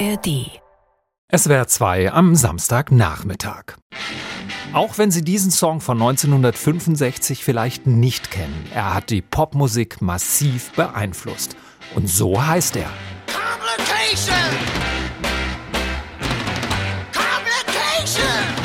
ARD. SWR 2 am Samstagnachmittag. Auch wenn Sie diesen Song von 1965 vielleicht nicht kennen, er hat die Popmusik massiv beeinflusst. Und so heißt er. Complication! Complication!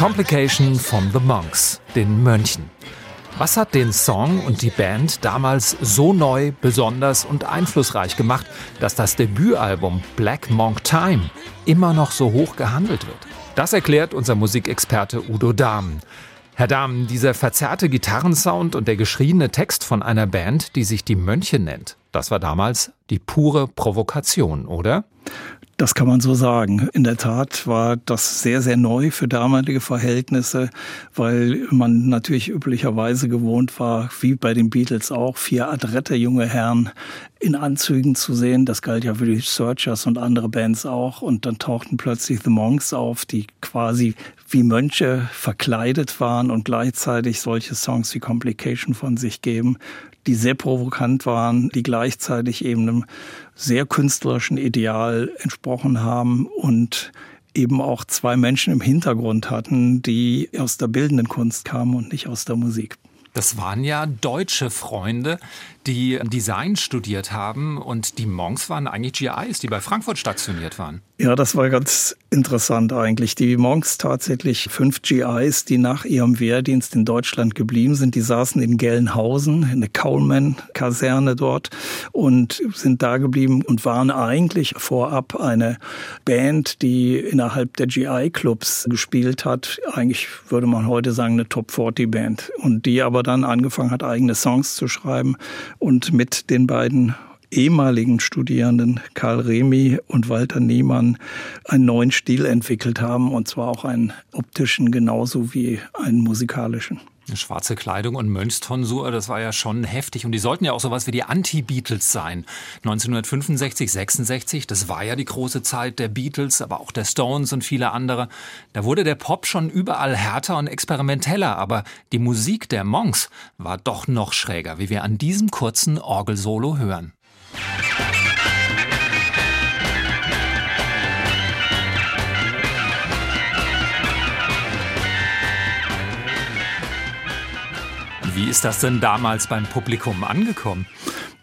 Complication von The Monks, den Mönchen. Was hat den Song und die Band damals so neu, besonders und einflussreich gemacht, dass das Debütalbum Black Monk Time immer noch so hoch gehandelt wird? Das erklärt unser Musikexperte Udo Dahmen. Herr Dahmen, dieser verzerrte Gitarrensound und der geschriene Text von einer Band, die sich die Mönche nennt, das war damals die pure Provokation, oder? Das kann man so sagen. In der Tat war das sehr, sehr neu für damalige Verhältnisse, weil man natürlich üblicherweise gewohnt war, wie bei den Beatles auch, vier adrette junge Herren in Anzügen zu sehen. Das galt ja für die Searchers und andere Bands auch. Und dann tauchten plötzlich The Monks auf, die quasi wie Mönche verkleidet waren und gleichzeitig solche Songs wie Complication von sich geben die sehr provokant waren, die gleichzeitig eben einem sehr künstlerischen Ideal entsprochen haben und eben auch zwei Menschen im Hintergrund hatten, die aus der bildenden Kunst kamen und nicht aus der Musik. Das waren ja deutsche Freunde, die Design studiert haben und die Monks waren eigentlich GIs, die bei Frankfurt stationiert waren. Ja, das war ganz interessant eigentlich. Die Monks tatsächlich fünf GIs, die nach ihrem Wehrdienst in Deutschland geblieben sind, die saßen in Gelnhausen, in der Coleman-Kaserne dort und sind da geblieben und waren eigentlich vorab eine Band, die innerhalb der GI-Clubs gespielt hat. Eigentlich würde man heute sagen eine Top-40-Band und die aber dann angefangen hat, eigene Songs zu schreiben und mit den beiden ehemaligen Studierenden Karl Remy und Walter Niemann einen neuen Stil entwickelt haben, und zwar auch einen optischen genauso wie einen musikalischen. Schwarze Kleidung und Mönchstonsur, das war ja schon heftig. Und die sollten ja auch sowas wie die Anti-Beatles sein. 1965, 66, das war ja die große Zeit der Beatles, aber auch der Stones und viele andere. Da wurde der Pop schon überall härter und experimenteller, aber die Musik der Monks war doch noch schräger, wie wir an diesem kurzen Orgelsolo hören. Wie ist das denn damals beim Publikum angekommen?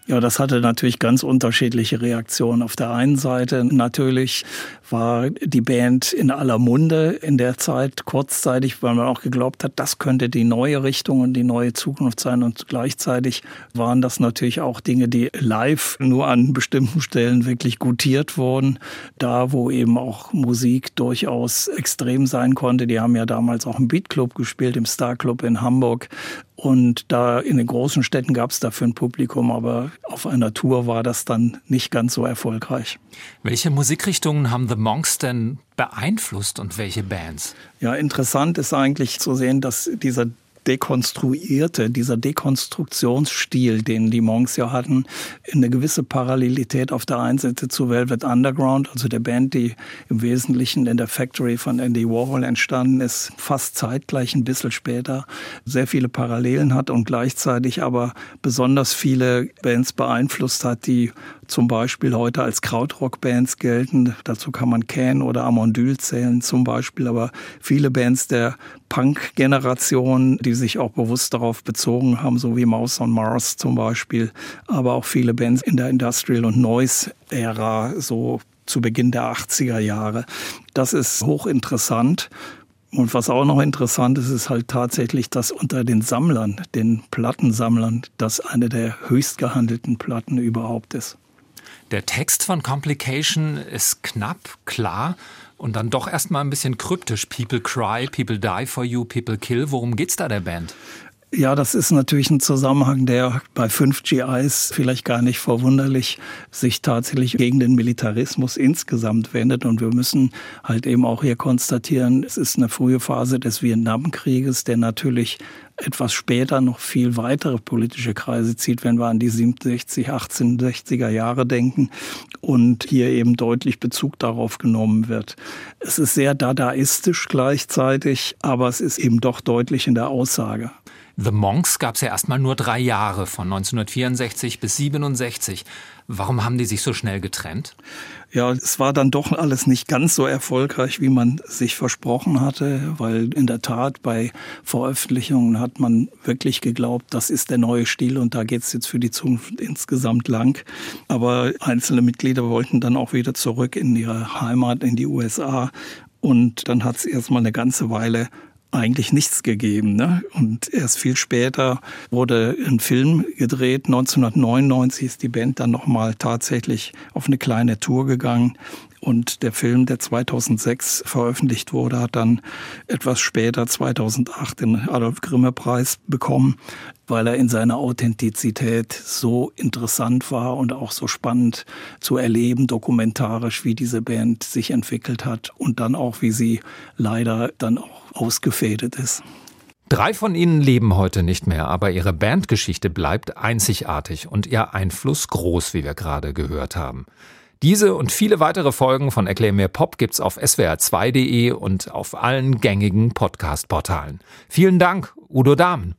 Ja, das hatte natürlich ganz unterschiedliche Reaktionen. Auf der einen Seite natürlich war die Band in aller Munde in der Zeit, kurzzeitig, weil man auch geglaubt hat, das könnte die neue Richtung und die neue Zukunft sein. Und gleichzeitig waren das natürlich auch Dinge, die live nur an bestimmten Stellen wirklich gutiert wurden. Da, wo eben auch Musik durchaus extrem sein konnte. Die haben ja damals auch im Beatclub gespielt, im Star Club in Hamburg. Und da in den großen Städten gab es dafür ein Publikum, aber auf einer Tour war das dann nicht ganz so erfolgreich. Welche Musikrichtungen haben The Monks denn beeinflusst und welche Bands? Ja, interessant ist eigentlich zu sehen, dass dieser dekonstruierte, dieser Dekonstruktionsstil, den die Monks ja hatten, eine gewisse Parallelität auf der einen Seite zu Velvet Underground, also der Band, die im Wesentlichen in der Factory von Andy Warhol entstanden ist, fast zeitgleich, ein bisschen später, sehr viele Parallelen hat und gleichzeitig aber besonders viele Bands beeinflusst hat, die zum Beispiel heute als Krautrock-Bands gelten. Dazu kann man Can oder Amondyl zählen zum Beispiel, aber viele Bands der Punk-Generation, die sich auch bewusst darauf bezogen haben, so wie Mouse on Mars zum Beispiel, aber auch viele Bands in der Industrial- und Noise-Ära, so zu Beginn der 80er Jahre. Das ist hochinteressant. Und was auch noch interessant ist, ist halt tatsächlich, dass unter den Sammlern, den Plattensammlern, das eine der höchst gehandelten Platten überhaupt ist. Der Text von Complication ist knapp, klar und dann doch erstmal ein bisschen kryptisch. People cry, people die for you, people kill. Worum geht's da der Band? Ja, das ist natürlich ein Zusammenhang, der bei 5 GIs vielleicht gar nicht verwunderlich sich tatsächlich gegen den Militarismus insgesamt wendet. Und wir müssen halt eben auch hier konstatieren, es ist eine frühe Phase des Vietnamkrieges, der natürlich etwas später noch viel weitere politische Kreise zieht, wenn wir an die 67, 1860er Jahre denken und hier eben deutlich Bezug darauf genommen wird. Es ist sehr dadaistisch gleichzeitig, aber es ist eben doch deutlich in der Aussage. The Monks gab es ja erstmal nur drei Jahre, von 1964 bis 67. Warum haben die sich so schnell getrennt? Ja, es war dann doch alles nicht ganz so erfolgreich, wie man sich versprochen hatte, weil in der Tat bei Veröffentlichungen hat man wirklich geglaubt, das ist der neue Stil und da geht's jetzt für die Zukunft insgesamt lang. Aber einzelne Mitglieder wollten dann auch wieder zurück in ihre Heimat, in die USA. Und dann hat es erstmal eine ganze Weile eigentlich nichts gegeben. Ne? Und erst viel später wurde ein Film gedreht. 1999 ist die Band dann nochmal tatsächlich auf eine kleine Tour gegangen. Und der Film, der 2006 veröffentlicht wurde, hat dann etwas später, 2008, den Adolf Grimme Preis bekommen, weil er in seiner Authentizität so interessant war und auch so spannend zu erleben, dokumentarisch, wie diese Band sich entwickelt hat und dann auch, wie sie leider dann auch ausgefädet ist. Drei von ihnen leben heute nicht mehr, aber ihre Bandgeschichte bleibt einzigartig und ihr Einfluss groß, wie wir gerade gehört haben. Diese und viele weitere Folgen von Erklär mir Pop gibt's auf swr2.de und auf allen gängigen Podcast-Portalen. Vielen Dank, Udo Dahmen.